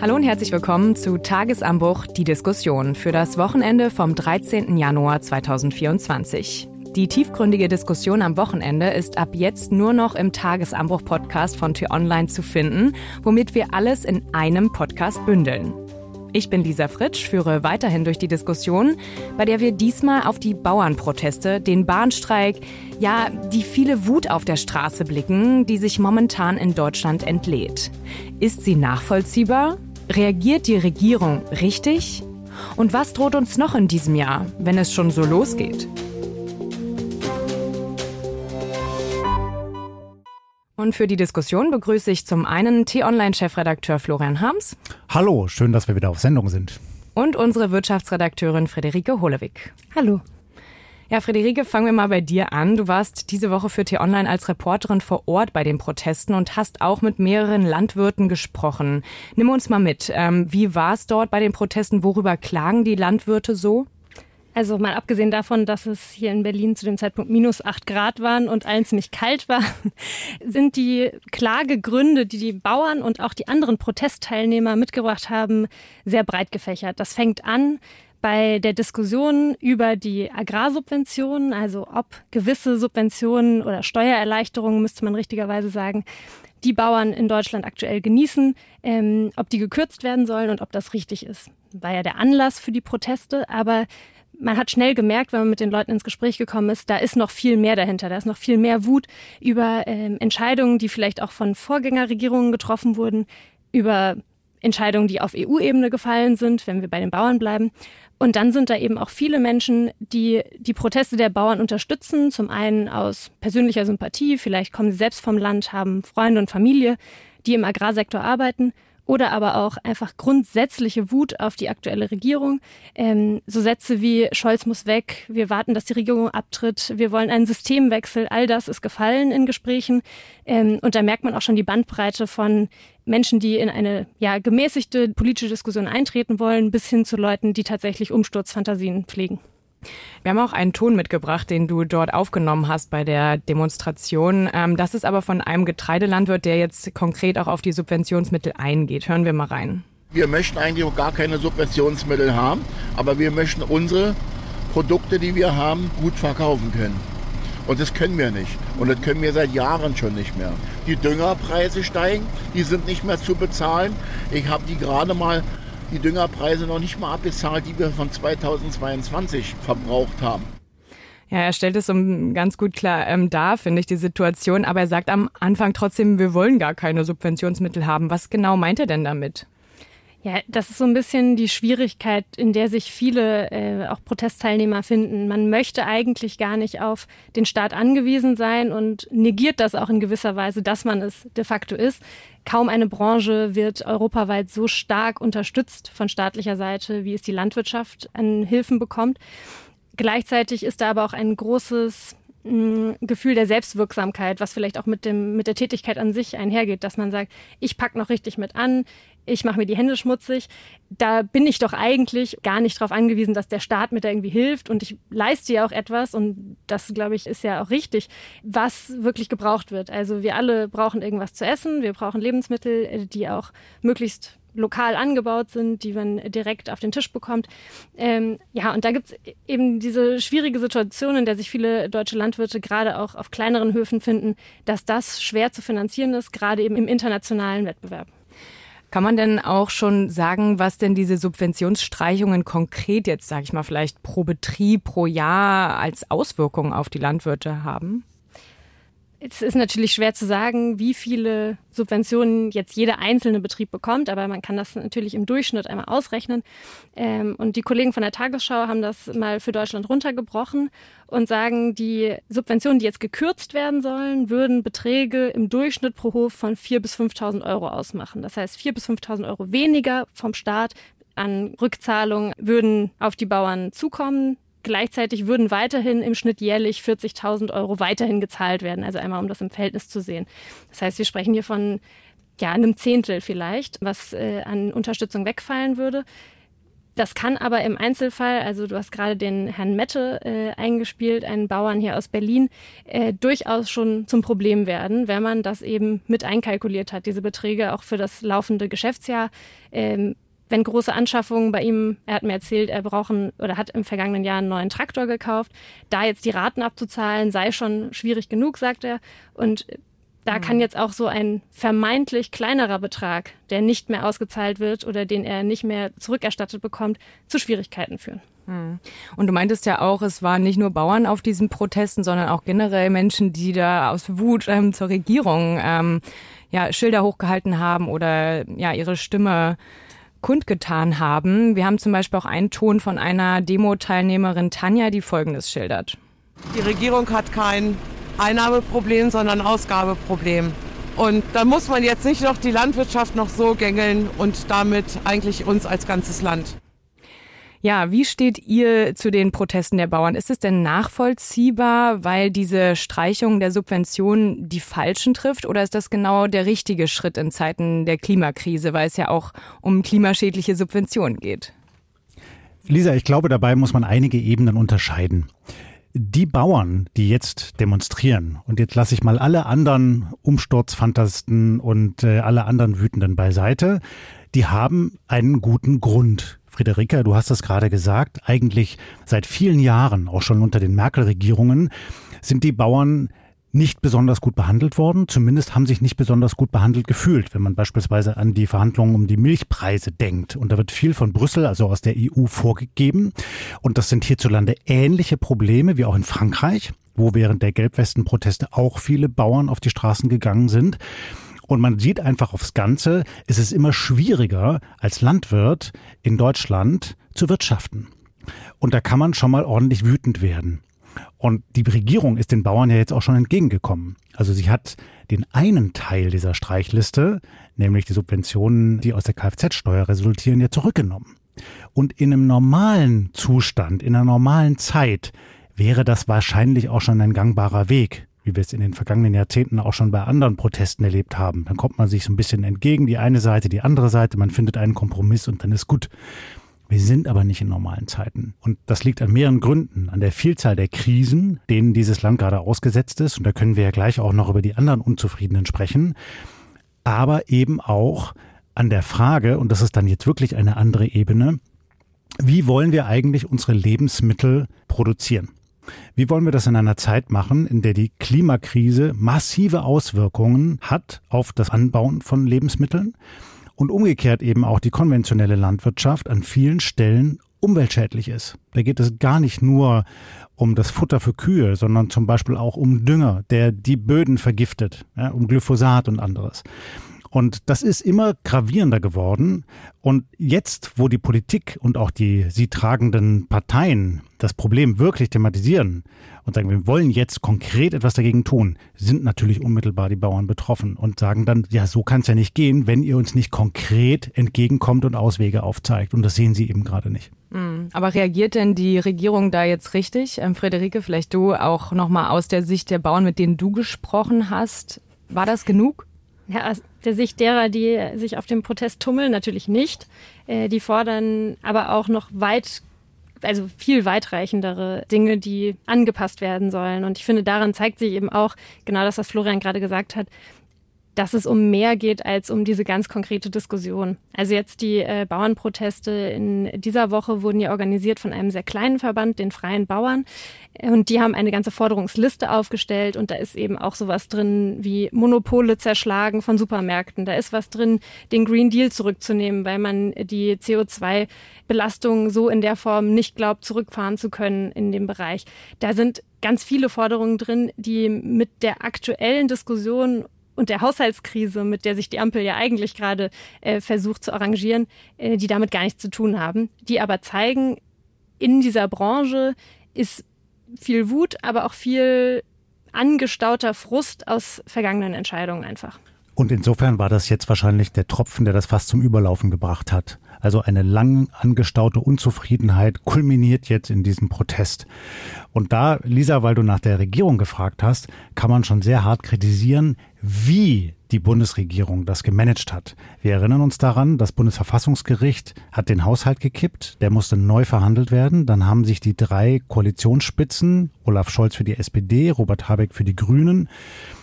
Hallo und herzlich willkommen zu Tagesanbruch, die Diskussion für das Wochenende vom 13. Januar 2024. Die tiefgründige Diskussion am Wochenende ist ab jetzt nur noch im Tagesanbruch-Podcast von T-Online zu finden, womit wir alles in einem Podcast bündeln. Ich bin Lisa Fritsch, führe weiterhin durch die Diskussion, bei der wir diesmal auf die Bauernproteste, den Bahnstreik, ja, die viele Wut auf der Straße blicken, die sich momentan in Deutschland entlädt. Ist sie nachvollziehbar? Reagiert die Regierung richtig? Und was droht uns noch in diesem Jahr, wenn es schon so losgeht? Und für die Diskussion begrüße ich zum einen T-Online-Chefredakteur Florian Harms. Hallo, schön, dass wir wieder auf Sendung sind. Und unsere Wirtschaftsredakteurin Friederike Holewig. Hallo. Ja, Friederike, fangen wir mal bei dir an. Du warst diese Woche für T-Online als Reporterin vor Ort bei den Protesten und hast auch mit mehreren Landwirten gesprochen. Nimm uns mal mit. Ähm, wie war es dort bei den Protesten? Worüber klagen die Landwirte so? Also mal abgesehen davon, dass es hier in Berlin zu dem Zeitpunkt minus acht Grad waren und allen ziemlich kalt war, sind die Klagegründe, die die Bauern und auch die anderen Protestteilnehmer mitgebracht haben, sehr breit gefächert. Das fängt an bei der Diskussion über die Agrarsubventionen, also ob gewisse Subventionen oder Steuererleichterungen, müsste man richtigerweise sagen, die Bauern in Deutschland aktuell genießen, ähm, ob die gekürzt werden sollen und ob das richtig ist. War ja der Anlass für die Proteste, aber man hat schnell gemerkt, wenn man mit den Leuten ins Gespräch gekommen ist, da ist noch viel mehr dahinter. Da ist noch viel mehr Wut über ähm, Entscheidungen, die vielleicht auch von Vorgängerregierungen getroffen wurden, über Entscheidungen, die auf EU-Ebene gefallen sind, wenn wir bei den Bauern bleiben. Und dann sind da eben auch viele Menschen, die die Proteste der Bauern unterstützen. Zum einen aus persönlicher Sympathie, vielleicht kommen sie selbst vom Land, haben Freunde und Familie, die im Agrarsektor arbeiten oder aber auch einfach grundsätzliche Wut auf die aktuelle Regierung. Ähm, so Sätze wie Scholz muss weg, wir warten, dass die Regierung abtritt, wir wollen einen Systemwechsel, all das ist gefallen in Gesprächen. Ähm, und da merkt man auch schon die Bandbreite von Menschen, die in eine ja, gemäßigte politische Diskussion eintreten wollen, bis hin zu Leuten, die tatsächlich Umsturzfantasien pflegen. Wir haben auch einen Ton mitgebracht, den du dort aufgenommen hast bei der Demonstration. Ähm, das ist aber von einem Getreidelandwirt, der jetzt konkret auch auf die Subventionsmittel eingeht. Hören wir mal rein. Wir möchten eigentlich auch gar keine Subventionsmittel haben, aber wir möchten unsere Produkte, die wir haben, gut verkaufen können. Und das können wir nicht. Und das können wir seit Jahren schon nicht mehr. Die Düngerpreise steigen, die sind nicht mehr zu bezahlen. Ich habe die gerade mal die Düngerpreise noch nicht mal abbezahlt, die wir von 2022 verbraucht haben. Ja, er stellt es um ganz gut klar ähm, dar, finde ich, die Situation. Aber er sagt am Anfang trotzdem, wir wollen gar keine Subventionsmittel haben. Was genau meint er denn damit? Ja, das ist so ein bisschen die Schwierigkeit, in der sich viele äh, auch Protestteilnehmer finden. Man möchte eigentlich gar nicht auf den Staat angewiesen sein und negiert das auch in gewisser Weise, dass man es de facto ist. Kaum eine Branche wird europaweit so stark unterstützt von staatlicher Seite, wie es die Landwirtschaft an Hilfen bekommt. Gleichzeitig ist da aber auch ein großes mm, Gefühl der Selbstwirksamkeit, was vielleicht auch mit dem mit der Tätigkeit an sich einhergeht, dass man sagt, ich pack noch richtig mit an, ich mache mir die Hände schmutzig. Da bin ich doch eigentlich gar nicht darauf angewiesen, dass der Staat mir da irgendwie hilft und ich leiste ja auch etwas und das, glaube ich, ist ja auch richtig, was wirklich gebraucht wird. Also wir alle brauchen irgendwas zu essen, wir brauchen Lebensmittel, äh, die auch möglichst lokal angebaut sind, die man direkt auf den Tisch bekommt. Ähm, ja, und da gibt es eben diese schwierige Situation, in der sich viele deutsche Landwirte gerade auch auf kleineren Höfen finden, dass das schwer zu finanzieren ist, gerade eben im internationalen Wettbewerb. Kann man denn auch schon sagen, was denn diese Subventionsstreichungen konkret jetzt, sage ich mal, vielleicht pro Betrieb, pro Jahr als Auswirkungen auf die Landwirte haben? Es ist natürlich schwer zu sagen, wie viele Subventionen jetzt jeder einzelne Betrieb bekommt, aber man kann das natürlich im Durchschnitt einmal ausrechnen. Ähm, und die Kollegen von der Tagesschau haben das mal für Deutschland runtergebrochen und sagen, die Subventionen, die jetzt gekürzt werden sollen, würden Beträge im Durchschnitt pro Hof von 4.000 bis 5.000 Euro ausmachen. Das heißt, 4.000 bis 5.000 Euro weniger vom Staat an Rückzahlungen würden auf die Bauern zukommen. Gleichzeitig würden weiterhin im Schnitt jährlich 40.000 Euro weiterhin gezahlt werden. Also einmal, um das im Verhältnis zu sehen. Das heißt, wir sprechen hier von ja, einem Zehntel vielleicht, was äh, an Unterstützung wegfallen würde. Das kann aber im Einzelfall, also du hast gerade den Herrn Mette äh, eingespielt, einen Bauern hier aus Berlin, äh, durchaus schon zum Problem werden, wenn man das eben mit einkalkuliert hat, diese Beträge auch für das laufende Geschäftsjahr. Ähm, wenn große Anschaffungen bei ihm, er hat mir erzählt, er brauchen oder hat im vergangenen Jahr einen neuen Traktor gekauft, da jetzt die Raten abzuzahlen, sei schon schwierig genug, sagt er. Und da hm. kann jetzt auch so ein vermeintlich kleinerer Betrag, der nicht mehr ausgezahlt wird oder den er nicht mehr zurückerstattet bekommt, zu Schwierigkeiten führen. Hm. Und du meintest ja auch, es waren nicht nur Bauern auf diesen Protesten, sondern auch generell Menschen, die da aus Wut ähm, zur Regierung ähm, ja, Schilder hochgehalten haben oder ja ihre Stimme kundgetan haben. Wir haben zum Beispiel auch einen Ton von einer Demo-Teilnehmerin Tanja, die Folgendes schildert. Die Regierung hat kein Einnahmeproblem, sondern Ausgabeproblem. Und da muss man jetzt nicht noch die Landwirtschaft noch so gängeln und damit eigentlich uns als ganzes Land. Ja, wie steht ihr zu den Protesten der Bauern? Ist es denn nachvollziehbar, weil diese Streichung der Subventionen die Falschen trifft? Oder ist das genau der richtige Schritt in Zeiten der Klimakrise, weil es ja auch um klimaschädliche Subventionen geht? Lisa, ich glaube, dabei muss man einige Ebenen unterscheiden die Bauern, die jetzt demonstrieren, und jetzt lasse ich mal alle anderen Umsturzfantasten und äh, alle anderen Wütenden beiseite, die haben einen guten Grund. Friederike, du hast es gerade gesagt, eigentlich seit vielen Jahren, auch schon unter den Merkel-Regierungen, sind die Bauern nicht besonders gut behandelt worden. Zumindest haben sich nicht besonders gut behandelt gefühlt, wenn man beispielsweise an die Verhandlungen um die Milchpreise denkt. Und da wird viel von Brüssel, also aus der EU, vorgegeben. Und das sind hierzulande ähnliche Probleme wie auch in Frankreich, wo während der Gelbwestenproteste auch viele Bauern auf die Straßen gegangen sind. Und man sieht einfach aufs Ganze, es ist immer schwieriger als Landwirt in Deutschland zu wirtschaften. Und da kann man schon mal ordentlich wütend werden. Und die Regierung ist den Bauern ja jetzt auch schon entgegengekommen. Also sie hat den einen Teil dieser Streichliste, nämlich die Subventionen, die aus der Kfz-Steuer resultieren, ja zurückgenommen. Und in einem normalen Zustand, in einer normalen Zeit, wäre das wahrscheinlich auch schon ein gangbarer Weg, wie wir es in den vergangenen Jahrzehnten auch schon bei anderen Protesten erlebt haben. Dann kommt man sich so ein bisschen entgegen, die eine Seite, die andere Seite, man findet einen Kompromiss und dann ist gut. Wir sind aber nicht in normalen Zeiten. Und das liegt an mehreren Gründen. An der Vielzahl der Krisen, denen dieses Land gerade ausgesetzt ist. Und da können wir ja gleich auch noch über die anderen Unzufriedenen sprechen. Aber eben auch an der Frage, und das ist dann jetzt wirklich eine andere Ebene, wie wollen wir eigentlich unsere Lebensmittel produzieren? Wie wollen wir das in einer Zeit machen, in der die Klimakrise massive Auswirkungen hat auf das Anbauen von Lebensmitteln? und umgekehrt eben auch die konventionelle Landwirtschaft an vielen Stellen umweltschädlich ist. Da geht es gar nicht nur um das Futter für Kühe, sondern zum Beispiel auch um Dünger, der die Böden vergiftet, ja, um Glyphosat und anderes. Und das ist immer gravierender geworden. Und jetzt, wo die Politik und auch die sie tragenden Parteien das Problem wirklich thematisieren und sagen, wir wollen jetzt konkret etwas dagegen tun, sind natürlich unmittelbar die Bauern betroffen und sagen dann, ja, so kann es ja nicht gehen, wenn ihr uns nicht konkret entgegenkommt und Auswege aufzeigt. Und das sehen sie eben gerade nicht. Hm. Aber reagiert denn die Regierung da jetzt richtig? Ähm, Friederike, vielleicht du auch nochmal aus der Sicht der Bauern, mit denen du gesprochen hast. War das genug? Ja, aus der Sicht derer, die sich auf dem Protest tummeln, natürlich nicht. Äh, die fordern aber auch noch weit also viel weitreichendere Dinge, die angepasst werden sollen. Und ich finde, daran zeigt sich eben auch genau das, was Florian gerade gesagt hat, dass es um mehr geht als um diese ganz konkrete Diskussion. Also jetzt die äh, Bauernproteste in dieser Woche wurden ja organisiert von einem sehr kleinen Verband, den Freien Bauern. Und die haben eine ganze Forderungsliste aufgestellt und da ist eben auch sowas drin wie Monopole zerschlagen von Supermärkten. Da ist was drin, den Green Deal zurückzunehmen, weil man die CO2-Belastung so in der Form nicht glaubt, zurückfahren zu können in dem Bereich. Da sind ganz viele Forderungen drin, die mit der aktuellen Diskussion und der Haushaltskrise, mit der sich die Ampel ja eigentlich gerade äh, versucht zu arrangieren, äh, die damit gar nichts zu tun haben, die aber zeigen, in dieser Branche ist viel Wut, aber auch viel angestauter Frust aus vergangenen Entscheidungen einfach. Und insofern war das jetzt wahrscheinlich der Tropfen, der das fast zum Überlaufen gebracht hat. Also eine lang angestaute Unzufriedenheit kulminiert jetzt in diesem Protest. Und da, Lisa, weil du nach der Regierung gefragt hast, kann man schon sehr hart kritisieren, wie die Bundesregierung das gemanagt hat. Wir erinnern uns daran, das Bundesverfassungsgericht hat den Haushalt gekippt, der musste neu verhandelt werden. Dann haben sich die drei Koalitionsspitzen, Olaf Scholz für die SPD, Robert Habeck für die Grünen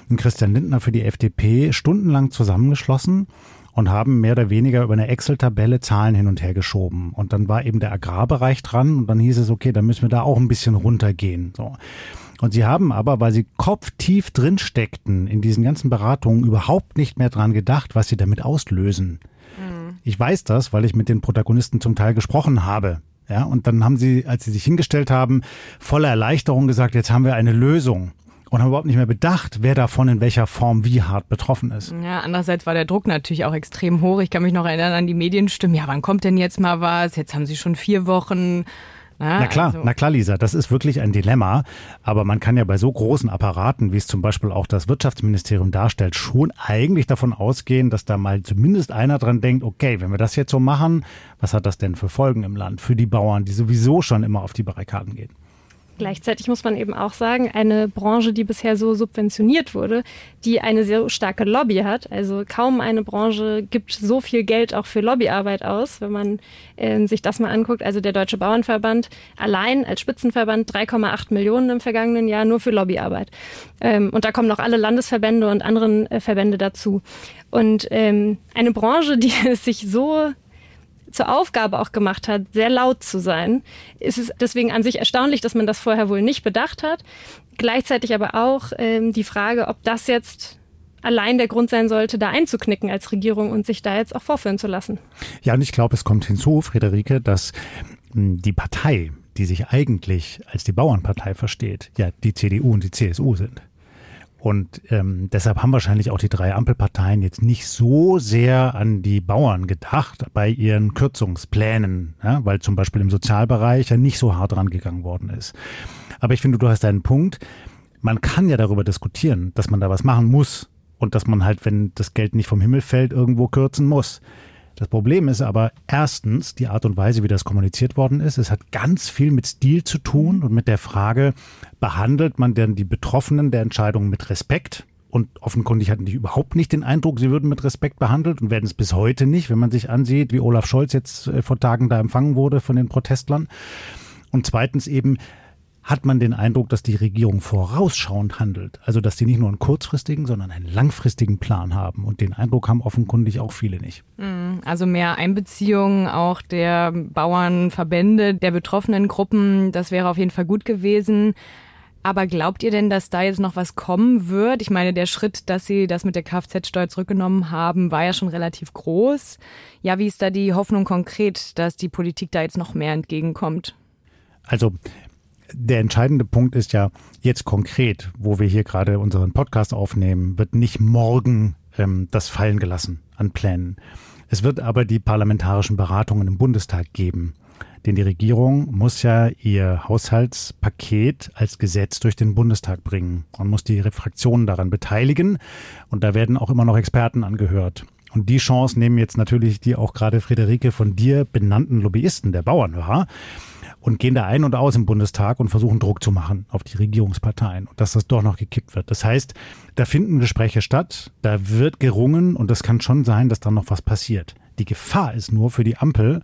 und Christian Lindner für die FDP, stundenlang zusammengeschlossen und haben mehr oder weniger über eine Excel-Tabelle Zahlen hin und her geschoben. Und dann war eben der Agrarbereich dran und dann hieß es, okay, dann müssen wir da auch ein bisschen runtergehen. So. Und sie haben aber, weil sie kopftief drin steckten in diesen ganzen Beratungen, überhaupt nicht mehr dran gedacht, was sie damit auslösen. Mhm. Ich weiß das, weil ich mit den Protagonisten zum Teil gesprochen habe. Ja, und dann haben sie, als sie sich hingestellt haben, voller Erleichterung gesagt, jetzt haben wir eine Lösung und haben überhaupt nicht mehr bedacht, wer davon in welcher Form wie hart betroffen ist. Ja, andererseits war der Druck natürlich auch extrem hoch. Ich kann mich noch erinnern an die Medienstimmen. Ja, wann kommt denn jetzt mal was? Jetzt haben sie schon vier Wochen. Na, na klar, also. na klar, Lisa, das ist wirklich ein Dilemma. Aber man kann ja bei so großen Apparaten, wie es zum Beispiel auch das Wirtschaftsministerium darstellt, schon eigentlich davon ausgehen, dass da mal zumindest einer dran denkt, okay, wenn wir das jetzt so machen, was hat das denn für Folgen im Land für die Bauern, die sowieso schon immer auf die Barrikaden gehen? Gleichzeitig muss man eben auch sagen, eine Branche, die bisher so subventioniert wurde, die eine sehr starke Lobby hat. Also kaum eine Branche gibt so viel Geld auch für Lobbyarbeit aus, wenn man äh, sich das mal anguckt. Also der Deutsche Bauernverband allein als Spitzenverband 3,8 Millionen im vergangenen Jahr nur für Lobbyarbeit. Ähm, und da kommen noch alle Landesverbände und anderen äh, Verbände dazu. Und ähm, eine Branche, die es sich so zur Aufgabe auch gemacht hat, sehr laut zu sein, ist es deswegen an sich erstaunlich, dass man das vorher wohl nicht bedacht hat. Gleichzeitig aber auch ähm, die Frage, ob das jetzt allein der Grund sein sollte, da einzuknicken als Regierung und sich da jetzt auch vorführen zu lassen. Ja, und ich glaube, es kommt hinzu, Friederike, dass hm, die Partei, die sich eigentlich als die Bauernpartei versteht, ja die CDU und die CSU sind. Und ähm, deshalb haben wahrscheinlich auch die drei Ampelparteien jetzt nicht so sehr an die Bauern gedacht bei ihren Kürzungsplänen, ja, weil zum Beispiel im Sozialbereich ja nicht so hart rangegangen worden ist. Aber ich finde, du hast einen Punkt. Man kann ja darüber diskutieren, dass man da was machen muss und dass man halt, wenn das Geld nicht vom Himmel fällt, irgendwo kürzen muss. Das Problem ist aber erstens die Art und Weise, wie das kommuniziert worden ist. Es hat ganz viel mit Stil zu tun und mit der Frage, behandelt man denn die Betroffenen der Entscheidung mit Respekt? Und offenkundig hatten die überhaupt nicht den Eindruck, sie würden mit Respekt behandelt und werden es bis heute nicht, wenn man sich ansieht, wie Olaf Scholz jetzt äh, vor Tagen da empfangen wurde von den Protestlern. Und zweitens eben, hat man den Eindruck, dass die Regierung vorausschauend handelt. Also, dass die nicht nur einen kurzfristigen, sondern einen langfristigen Plan haben. Und den Eindruck haben offenkundig auch viele nicht. Mhm. Also mehr Einbeziehung auch der Bauernverbände, der betroffenen Gruppen, das wäre auf jeden Fall gut gewesen. Aber glaubt ihr denn, dass da jetzt noch was kommen wird? Ich meine, der Schritt, dass Sie das mit der Kfz-Steuer zurückgenommen haben, war ja schon relativ groß. Ja, wie ist da die Hoffnung konkret, dass die Politik da jetzt noch mehr entgegenkommt? Also der entscheidende Punkt ist ja jetzt konkret, wo wir hier gerade unseren Podcast aufnehmen, wird nicht morgen ähm, das fallen gelassen an Plänen. Es wird aber die parlamentarischen Beratungen im Bundestag geben. Denn die Regierung muss ja ihr Haushaltspaket als Gesetz durch den Bundestag bringen und muss die Fraktionen daran beteiligen. Und da werden auch immer noch Experten angehört. Und die Chance nehmen jetzt natürlich die auch gerade Friederike von dir benannten Lobbyisten der Bauern wahr und gehen da ein und aus im Bundestag und versuchen Druck zu machen auf die Regierungsparteien und dass das doch noch gekippt wird. Das heißt, da finden Gespräche statt, da wird gerungen und es kann schon sein, dass dann noch was passiert. Die Gefahr ist nur für die Ampel,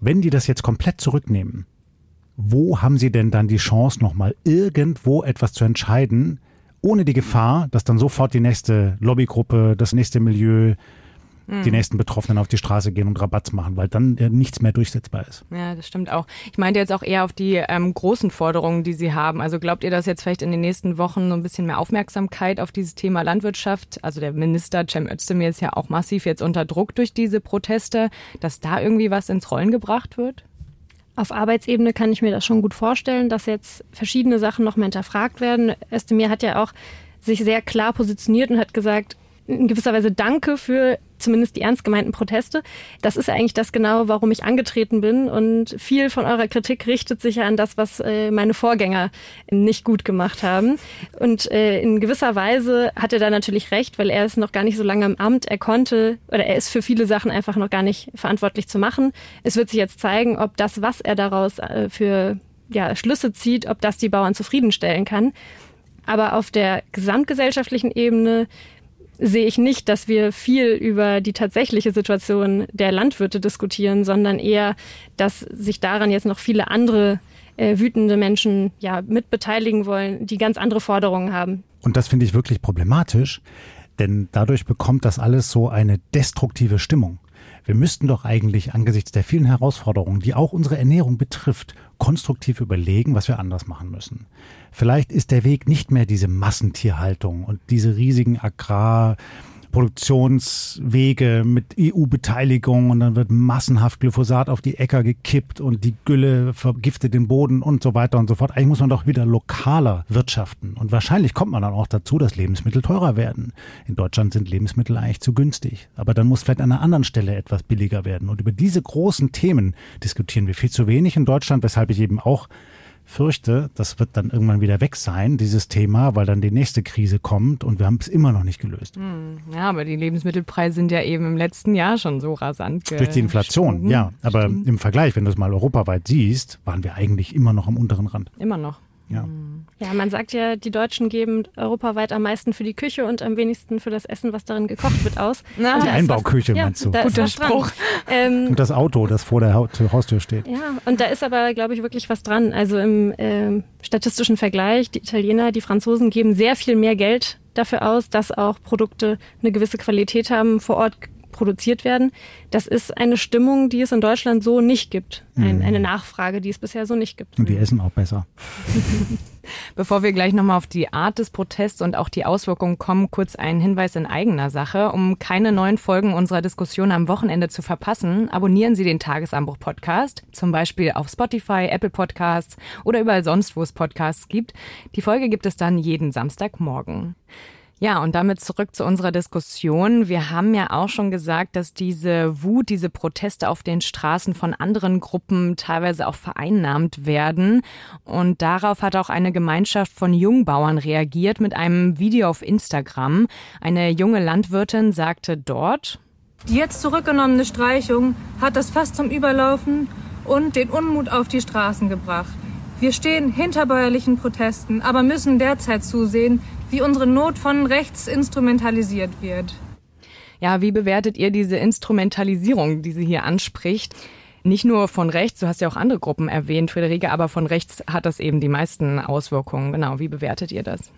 wenn die das jetzt komplett zurücknehmen, wo haben sie denn dann die Chance, nochmal irgendwo etwas zu entscheiden, ohne die Gefahr, dass dann sofort die nächste Lobbygruppe, das nächste Milieu, die mhm. nächsten Betroffenen auf die Straße gehen und Rabatz machen, weil dann äh, nichts mehr durchsetzbar ist. Ja, das stimmt auch. Ich meinte jetzt auch eher auf die ähm, großen Forderungen, die Sie haben. Also glaubt ihr, dass jetzt vielleicht in den nächsten Wochen so ein bisschen mehr Aufmerksamkeit auf dieses Thema Landwirtschaft, also der Minister Cem Özdemir ist ja auch massiv jetzt unter Druck durch diese Proteste, dass da irgendwie was ins Rollen gebracht wird? Auf Arbeitsebene kann ich mir das schon gut vorstellen, dass jetzt verschiedene Sachen noch mehr hinterfragt werden. Özdemir hat ja auch sich sehr klar positioniert und hat gesagt, in gewisser Weise Danke für zumindest die ernst gemeinten Proteste. Das ist eigentlich das genau, warum ich angetreten bin. Und viel von eurer Kritik richtet sich ja an das, was äh, meine Vorgänger nicht gut gemacht haben. Und äh, in gewisser Weise hat er da natürlich recht, weil er ist noch gar nicht so lange im Amt. Er konnte oder er ist für viele Sachen einfach noch gar nicht verantwortlich zu machen. Es wird sich jetzt zeigen, ob das, was er daraus äh, für ja, Schlüsse zieht, ob das die Bauern zufriedenstellen kann. Aber auf der gesamtgesellschaftlichen Ebene sehe ich nicht, dass wir viel über die tatsächliche Situation der Landwirte diskutieren, sondern eher, dass sich daran jetzt noch viele andere äh, wütende Menschen ja mitbeteiligen wollen, die ganz andere Forderungen haben. Und das finde ich wirklich problematisch, denn dadurch bekommt das alles so eine destruktive Stimmung. Wir müssten doch eigentlich angesichts der vielen Herausforderungen, die auch unsere Ernährung betrifft, konstruktiv überlegen, was wir anders machen müssen. Vielleicht ist der Weg nicht mehr diese Massentierhaltung und diese riesigen Agrar- Produktionswege mit EU-Beteiligung und dann wird massenhaft Glyphosat auf die Äcker gekippt und die Gülle vergiftet den Boden und so weiter und so fort. Eigentlich muss man doch wieder lokaler wirtschaften. Und wahrscheinlich kommt man dann auch dazu, dass Lebensmittel teurer werden. In Deutschland sind Lebensmittel eigentlich zu günstig. Aber dann muss vielleicht an einer anderen Stelle etwas billiger werden. Und über diese großen Themen diskutieren wir viel zu wenig in Deutschland, weshalb ich eben auch fürchte, das wird dann irgendwann wieder weg sein, dieses Thema, weil dann die nächste Krise kommt und wir haben es immer noch nicht gelöst. Hm, ja, aber die Lebensmittelpreise sind ja eben im letzten Jahr schon so rasant. Durch die Inflation, ja. Aber Stimmt. im Vergleich, wenn du es mal europaweit siehst, waren wir eigentlich immer noch am unteren Rand. Immer noch. Ja. Ja, man sagt ja, die Deutschen geben europaweit am meisten für die Küche und am wenigsten für das Essen, was darin gekocht wird, aus. Na, die Einbauküche was, meinst du? Ja, Guter Spruch. Ähm, und das Auto, das vor der Haustür steht. Ja, und da ist aber, glaube ich, wirklich was dran. Also im äh, statistischen Vergleich, die Italiener, die Franzosen geben sehr viel mehr Geld dafür aus, dass auch Produkte eine gewisse Qualität haben, vor Ort produziert werden. Das ist eine Stimmung, die es in Deutschland so nicht gibt. Ein, mhm. eine Nachfrage, die es bisher so nicht gibt. Und die essen auch besser. Bevor wir gleich nochmal auf die Art des Protests und auch die Auswirkungen kommen, kurz ein Hinweis in eigener Sache. Um keine neuen Folgen unserer Diskussion am Wochenende zu verpassen, abonnieren Sie den Tagesanbruch-Podcast, zum Beispiel auf Spotify, Apple Podcasts oder überall sonst, wo es Podcasts gibt. Die Folge gibt es dann jeden Samstagmorgen. Ja, und damit zurück zu unserer Diskussion. Wir haben ja auch schon gesagt, dass diese Wut, diese Proteste auf den Straßen von anderen Gruppen teilweise auch vereinnahmt werden. Und darauf hat auch eine Gemeinschaft von Jungbauern reagiert mit einem Video auf Instagram. Eine junge Landwirtin sagte dort, die jetzt zurückgenommene Streichung hat das fast zum Überlaufen und den Unmut auf die Straßen gebracht. Wir stehen hinter bäuerlichen Protesten, aber müssen derzeit zusehen, wie unsere Not von rechts instrumentalisiert wird. Ja, wie bewertet ihr diese Instrumentalisierung, die sie hier anspricht? Nicht nur von rechts, du hast ja auch andere Gruppen erwähnt, Friederike, aber von rechts hat das eben die meisten Auswirkungen. Genau, wie bewertet ihr das?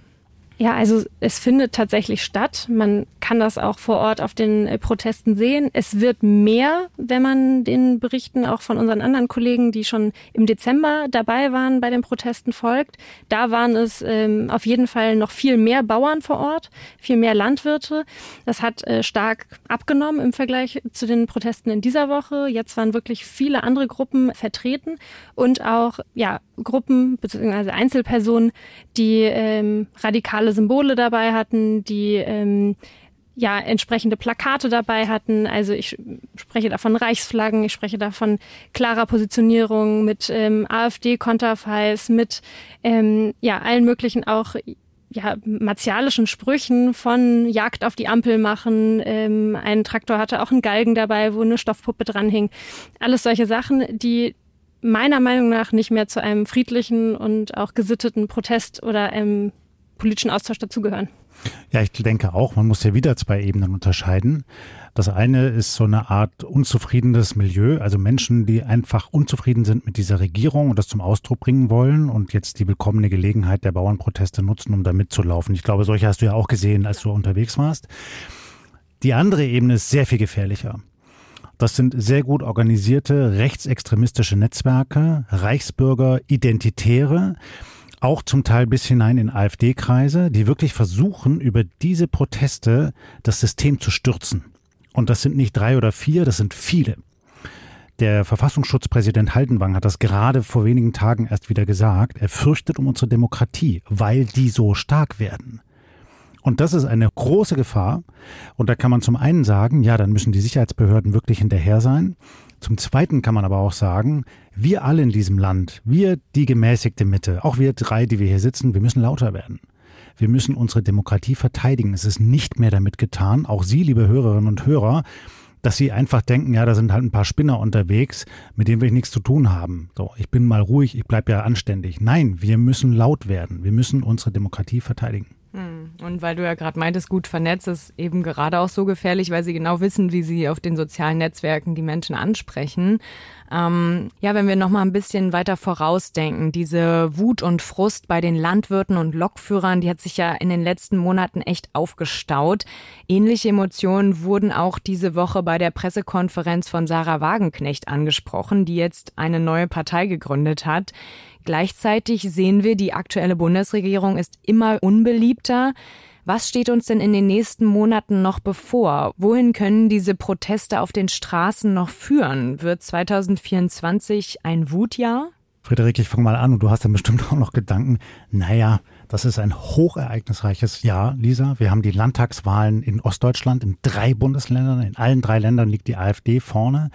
Ja, also es findet tatsächlich statt. Man kann das auch vor Ort auf den äh, Protesten sehen. Es wird mehr, wenn man den Berichten auch von unseren anderen Kollegen, die schon im Dezember dabei waren, bei den Protesten folgt. Da waren es ähm, auf jeden Fall noch viel mehr Bauern vor Ort, viel mehr Landwirte. Das hat äh, stark abgenommen im Vergleich zu den Protesten in dieser Woche. Jetzt waren wirklich viele andere Gruppen vertreten und auch ja Gruppen bzw. Einzelpersonen, die ähm, radikale Symbole dabei hatten, die ähm, ja entsprechende Plakate dabei hatten. Also ich spreche davon Reichsflaggen, ich spreche davon klarer Positionierung mit ähm, AfD-Konterfeis, mit ähm, ja allen möglichen auch ja, martialischen Sprüchen von Jagd auf die Ampel machen. Ähm, ein Traktor hatte auch einen Galgen dabei, wo eine Stoffpuppe dran hing. Alles solche Sachen, die meiner Meinung nach nicht mehr zu einem friedlichen und auch gesitteten Protest oder einem politischen Austausch dazugehören. Ja, ich denke auch, man muss ja wieder zwei Ebenen unterscheiden. Das eine ist so eine Art unzufriedenes Milieu, also Menschen, die einfach unzufrieden sind mit dieser Regierung und das zum Ausdruck bringen wollen und jetzt die willkommene Gelegenheit der Bauernproteste nutzen, um da mitzulaufen. Ich glaube, solche hast du ja auch gesehen, als du unterwegs warst. Die andere Ebene ist sehr viel gefährlicher. Das sind sehr gut organisierte rechtsextremistische Netzwerke, Reichsbürger, Identitäre, auch zum Teil bis hinein in AfD-Kreise, die wirklich versuchen, über diese Proteste das System zu stürzen. Und das sind nicht drei oder vier, das sind viele. Der Verfassungsschutzpräsident Haldenwang hat das gerade vor wenigen Tagen erst wieder gesagt. Er fürchtet um unsere Demokratie, weil die so stark werden. Und das ist eine große Gefahr. Und da kann man zum einen sagen, ja, dann müssen die Sicherheitsbehörden wirklich hinterher sein. Zum Zweiten kann man aber auch sagen, wir alle in diesem Land, wir die gemäßigte Mitte, auch wir drei, die wir hier sitzen, wir müssen lauter werden. Wir müssen unsere Demokratie verteidigen. Es ist nicht mehr damit getan, auch Sie, liebe Hörerinnen und Hörer, dass Sie einfach denken, ja, da sind halt ein paar Spinner unterwegs, mit denen wir nichts zu tun haben. So, ich bin mal ruhig, ich bleibe ja anständig. Nein, wir müssen laut werden. Wir müssen unsere Demokratie verteidigen. Hm. Und weil du ja gerade meintest, gut vernetzt ist eben gerade auch so gefährlich, weil sie genau wissen, wie sie auf den sozialen Netzwerken die Menschen ansprechen. Ähm, ja, wenn wir noch mal ein bisschen weiter vorausdenken, diese Wut und Frust bei den Landwirten und Lokführern, die hat sich ja in den letzten Monaten echt aufgestaut. Ähnliche Emotionen wurden auch diese Woche bei der Pressekonferenz von Sarah Wagenknecht angesprochen, die jetzt eine neue Partei gegründet hat. Gleichzeitig sehen wir, die aktuelle Bundesregierung ist immer unbeliebter. Was steht uns denn in den nächsten Monaten noch bevor? Wohin können diese Proteste auf den Straßen noch führen? Wird 2024 ein Wutjahr? Friederik, ich fange mal an und du hast dann bestimmt auch noch Gedanken. Naja, das ist ein hochereignisreiches Jahr, Lisa. Wir haben die Landtagswahlen in Ostdeutschland in drei Bundesländern. In allen drei Ländern liegt die AfD vorne.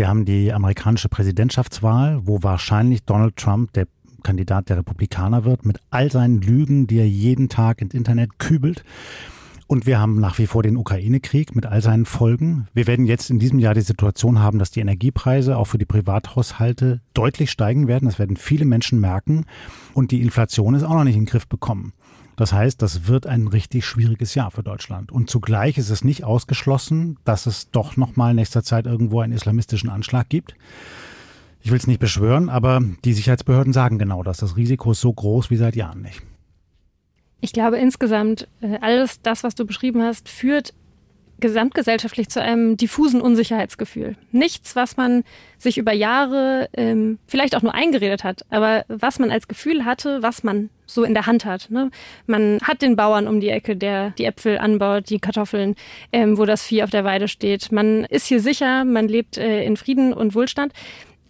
Wir haben die amerikanische Präsidentschaftswahl, wo wahrscheinlich Donald Trump der Kandidat der Republikaner wird, mit all seinen Lügen, die er jeden Tag ins Internet kübelt. Und wir haben nach wie vor den Ukraine-Krieg mit all seinen Folgen. Wir werden jetzt in diesem Jahr die Situation haben, dass die Energiepreise auch für die Privathaushalte deutlich steigen werden. Das werden viele Menschen merken. Und die Inflation ist auch noch nicht in den Griff bekommen. Das heißt, das wird ein richtig schwieriges Jahr für Deutschland. Und zugleich ist es nicht ausgeschlossen, dass es doch nochmal in nächster Zeit irgendwo einen islamistischen Anschlag gibt. Ich will es nicht beschwören, aber die Sicherheitsbehörden sagen genau das. Das Risiko ist so groß wie seit Jahren nicht. Ich glaube insgesamt, äh, alles das, was du beschrieben hast, führt gesamtgesellschaftlich zu einem diffusen Unsicherheitsgefühl. Nichts, was man sich über Jahre ähm, vielleicht auch nur eingeredet hat, aber was man als Gefühl hatte, was man so in der Hand hat. Ne? Man hat den Bauern um die Ecke, der die Äpfel anbaut, die Kartoffeln, ähm, wo das Vieh auf der Weide steht. Man ist hier sicher, man lebt äh, in Frieden und Wohlstand.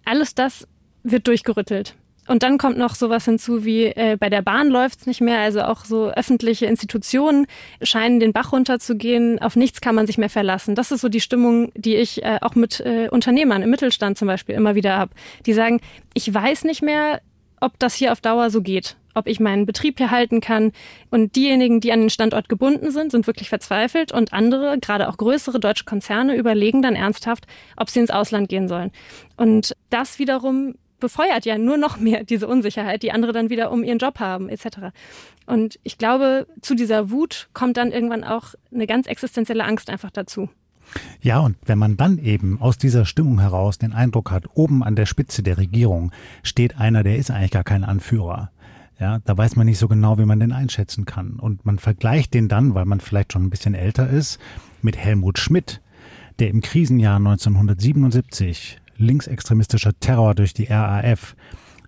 Alles das wird durchgerüttelt. Und dann kommt noch sowas hinzu wie äh, bei der Bahn läuft's nicht mehr. Also auch so öffentliche Institutionen scheinen den Bach runterzugehen. Auf nichts kann man sich mehr verlassen. Das ist so die Stimmung, die ich äh, auch mit äh, Unternehmern im Mittelstand zum Beispiel immer wieder habe. Die sagen, ich weiß nicht mehr, ob das hier auf Dauer so geht ob ich meinen Betrieb hier halten kann. Und diejenigen, die an den Standort gebunden sind, sind wirklich verzweifelt. Und andere, gerade auch größere deutsche Konzerne, überlegen dann ernsthaft, ob sie ins Ausland gehen sollen. Und das wiederum befeuert ja nur noch mehr diese Unsicherheit, die andere dann wieder um ihren Job haben, etc. Und ich glaube, zu dieser Wut kommt dann irgendwann auch eine ganz existenzielle Angst einfach dazu. Ja, und wenn man dann eben aus dieser Stimmung heraus den Eindruck hat, oben an der Spitze der Regierung steht einer, der ist eigentlich gar kein Anführer. Ja, da weiß man nicht so genau, wie man den einschätzen kann. Und man vergleicht den dann, weil man vielleicht schon ein bisschen älter ist, mit Helmut Schmidt, der im Krisenjahr 1977 linksextremistischer Terror durch die RAF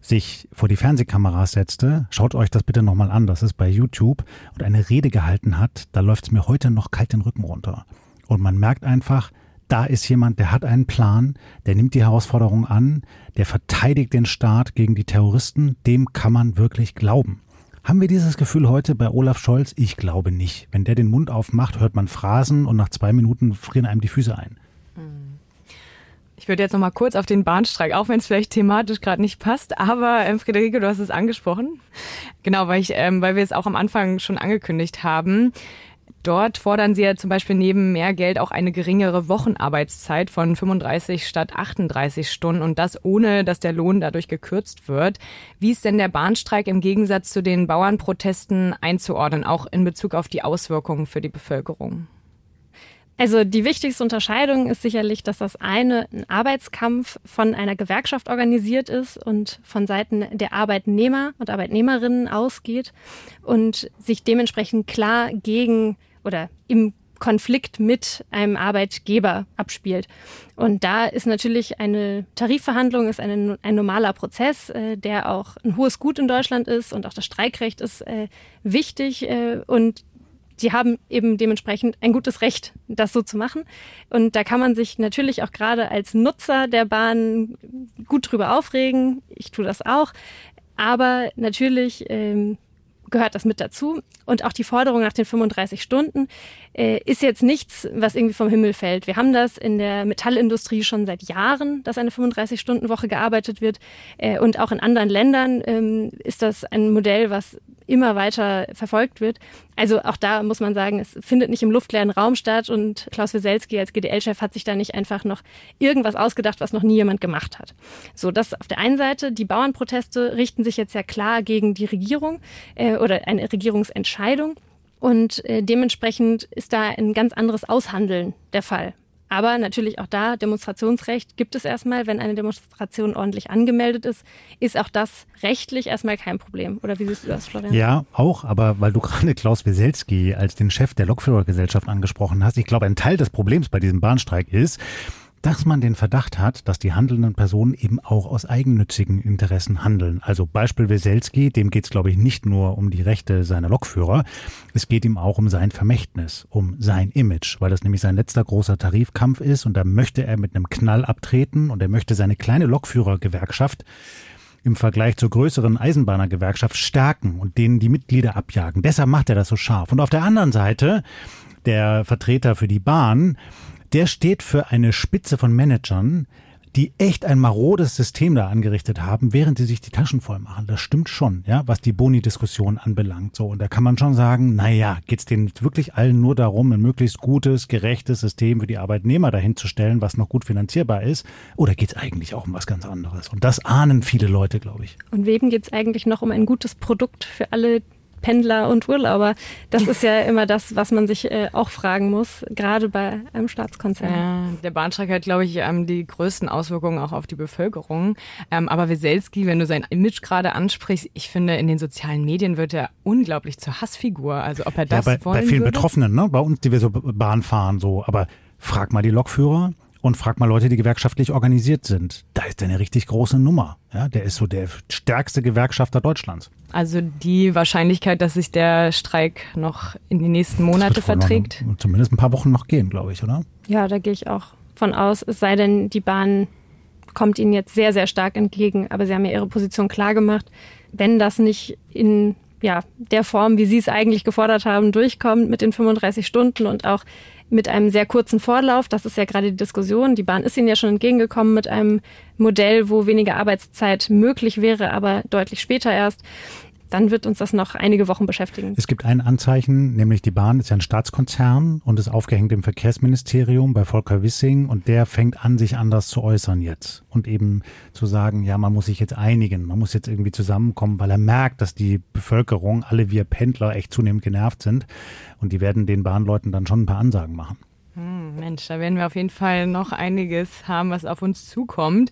sich vor die Fernsehkameras setzte, schaut euch das bitte nochmal an, das ist bei YouTube, und eine Rede gehalten hat, da läuft es mir heute noch kalt den Rücken runter. Und man merkt einfach, da ist jemand, der hat einen Plan, der nimmt die Herausforderung an, der verteidigt den Staat gegen die Terroristen, dem kann man wirklich glauben. Haben wir dieses Gefühl heute bei Olaf Scholz? Ich glaube nicht. Wenn der den Mund aufmacht, hört man Phrasen und nach zwei Minuten frieren einem die Füße ein. Ich würde jetzt noch mal kurz auf den Bahnstreik, auch wenn es vielleicht thematisch gerade nicht passt, aber ähm, Friederike, du hast es angesprochen. Genau, weil, ich, ähm, weil wir es auch am Anfang schon angekündigt haben. Dort fordern sie ja zum Beispiel neben mehr Geld auch eine geringere Wochenarbeitszeit von 35 statt 38 Stunden und das ohne, dass der Lohn dadurch gekürzt wird. Wie ist denn der Bahnstreik im Gegensatz zu den Bauernprotesten einzuordnen, auch in Bezug auf die Auswirkungen für die Bevölkerung? Also die wichtigste Unterscheidung ist sicherlich, dass das eine ein Arbeitskampf von einer Gewerkschaft organisiert ist und von Seiten der Arbeitnehmer und Arbeitnehmerinnen ausgeht und sich dementsprechend klar gegen oder im Konflikt mit einem Arbeitgeber abspielt. Und da ist natürlich eine Tarifverhandlung ist eine, ein normaler Prozess, äh, der auch ein hohes Gut in Deutschland ist und auch das Streikrecht ist äh, wichtig äh, und die haben eben dementsprechend ein gutes Recht, das so zu machen. Und da kann man sich natürlich auch gerade als Nutzer der Bahn gut drüber aufregen. Ich tue das auch. Aber natürlich ähm, gehört das mit dazu. Und auch die Forderung nach den 35 Stunden äh, ist jetzt nichts, was irgendwie vom Himmel fällt. Wir haben das in der Metallindustrie schon seit Jahren, dass eine 35-Stunden-Woche gearbeitet wird. Äh, und auch in anderen Ländern ähm, ist das ein Modell, was immer weiter verfolgt wird. Also auch da muss man sagen, es findet nicht im luftleeren Raum statt und Klaus Wieselski als GDL-Chef hat sich da nicht einfach noch irgendwas ausgedacht, was noch nie jemand gemacht hat. So, das auf der einen Seite. Die Bauernproteste richten sich jetzt ja klar gegen die Regierung äh, oder eine Regierungsentscheidung. Und äh, dementsprechend ist da ein ganz anderes Aushandeln der Fall. Aber natürlich auch da, Demonstrationsrecht gibt es erstmal. Wenn eine Demonstration ordentlich angemeldet ist, ist auch das rechtlich erstmal kein Problem. Oder wie siehst du das, Florian? Ja, auch, aber weil du gerade Klaus Wieselski als den Chef der Lokführergesellschaft angesprochen hast, ich glaube, ein Teil des Problems bei diesem Bahnstreik ist, dass man den Verdacht hat, dass die handelnden Personen eben auch aus eigennützigen Interessen handeln. Also Beispiel Weselski, dem geht es, glaube ich, nicht nur um die Rechte seiner Lokführer, es geht ihm auch um sein Vermächtnis, um sein Image, weil das nämlich sein letzter großer Tarifkampf ist und da möchte er mit einem Knall abtreten und er möchte seine kleine Lokführergewerkschaft im Vergleich zur größeren Eisenbahnergewerkschaft stärken und denen die Mitglieder abjagen. Deshalb macht er das so scharf. Und auf der anderen Seite, der Vertreter für die Bahn, der steht für eine Spitze von Managern, die echt ein marodes System da angerichtet haben, während sie sich die Taschen voll machen. Das stimmt schon, ja, was die Boni-Diskussion anbelangt. So, und da kann man schon sagen, na ja, geht's denen wirklich allen nur darum, ein möglichst gutes, gerechtes System für die Arbeitnehmer dahin zu stellen, was noch gut finanzierbar ist? Oder geht's eigentlich auch um was ganz anderes? Und das ahnen viele Leute, glaube ich. Und wem geht's eigentlich noch um ein gutes Produkt für alle, Pendler und Urlauber. Das ist ja immer das, was man sich äh, auch fragen muss, gerade bei einem Staatskonzern. Ja, der Bahnstreik hat, glaube ich, ähm, die größten Auswirkungen auch auf die Bevölkerung. Ähm, aber Weselski, wenn du sein Image gerade ansprichst, ich finde, in den sozialen Medien wird er unglaublich zur Hassfigur. Also ob er das ja, bei, wollen bei vielen würde? Betroffenen, ne? bei uns, die wir so Bahn fahren, so. Aber frag mal die Lokführer, und frag mal Leute, die gewerkschaftlich organisiert sind. Da ist er eine richtig große Nummer. Ja, der ist so der stärkste Gewerkschafter Deutschlands. Also die Wahrscheinlichkeit, dass sich der Streik noch in die nächsten Monate verträgt? Noch, zumindest ein paar Wochen noch gehen, glaube ich, oder? Ja, da gehe ich auch von aus. Es sei denn, die Bahn kommt ihnen jetzt sehr, sehr stark entgegen. Aber sie haben ja ihre Position klar gemacht. Wenn das nicht in ja, der Form, wie sie es eigentlich gefordert haben, durchkommt mit den 35 Stunden und auch mit einem sehr kurzen Vorlauf. Das ist ja gerade die Diskussion. Die Bahn ist Ihnen ja schon entgegengekommen mit einem Modell, wo weniger Arbeitszeit möglich wäre, aber deutlich später erst dann wird uns das noch einige Wochen beschäftigen. Es gibt ein Anzeichen, nämlich die Bahn ist ja ein Staatskonzern und ist aufgehängt im Verkehrsministerium bei Volker Wissing und der fängt an, sich anders zu äußern jetzt und eben zu sagen, ja, man muss sich jetzt einigen, man muss jetzt irgendwie zusammenkommen, weil er merkt, dass die Bevölkerung, alle wir Pendler, echt zunehmend genervt sind und die werden den Bahnleuten dann schon ein paar Ansagen machen. Hm, Mensch, da werden wir auf jeden Fall noch einiges haben, was auf uns zukommt.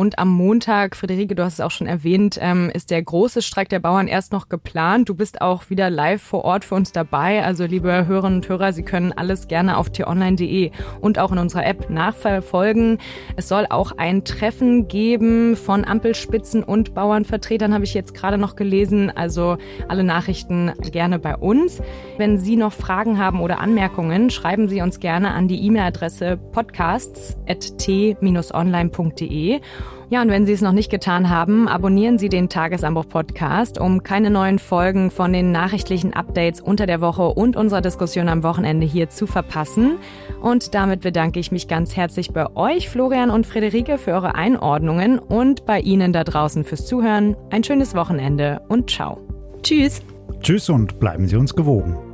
Und am Montag, Friederike, du hast es auch schon erwähnt, ähm, ist der große Streik der Bauern erst noch geplant. Du bist auch wieder live vor Ort für uns dabei. Also liebe Hörerinnen und Hörer, Sie können alles gerne auf t-online.de und auch in unserer App nachverfolgen. Es soll auch ein Treffen geben von Ampelspitzen und Bauernvertretern, habe ich jetzt gerade noch gelesen. Also alle Nachrichten gerne bei uns. Wenn Sie noch Fragen haben oder Anmerkungen, schreiben Sie uns gerne an die E-Mail-Adresse podcasts.t-online.de. Ja, und wenn Sie es noch nicht getan haben, abonnieren Sie den Tagesanbruch Podcast, um keine neuen Folgen von den nachrichtlichen Updates unter der Woche und unserer Diskussion am Wochenende hier zu verpassen. Und damit bedanke ich mich ganz herzlich bei euch, Florian und Friederike, für eure Einordnungen und bei Ihnen da draußen fürs Zuhören. Ein schönes Wochenende und ciao. Tschüss. Tschüss und bleiben Sie uns gewogen.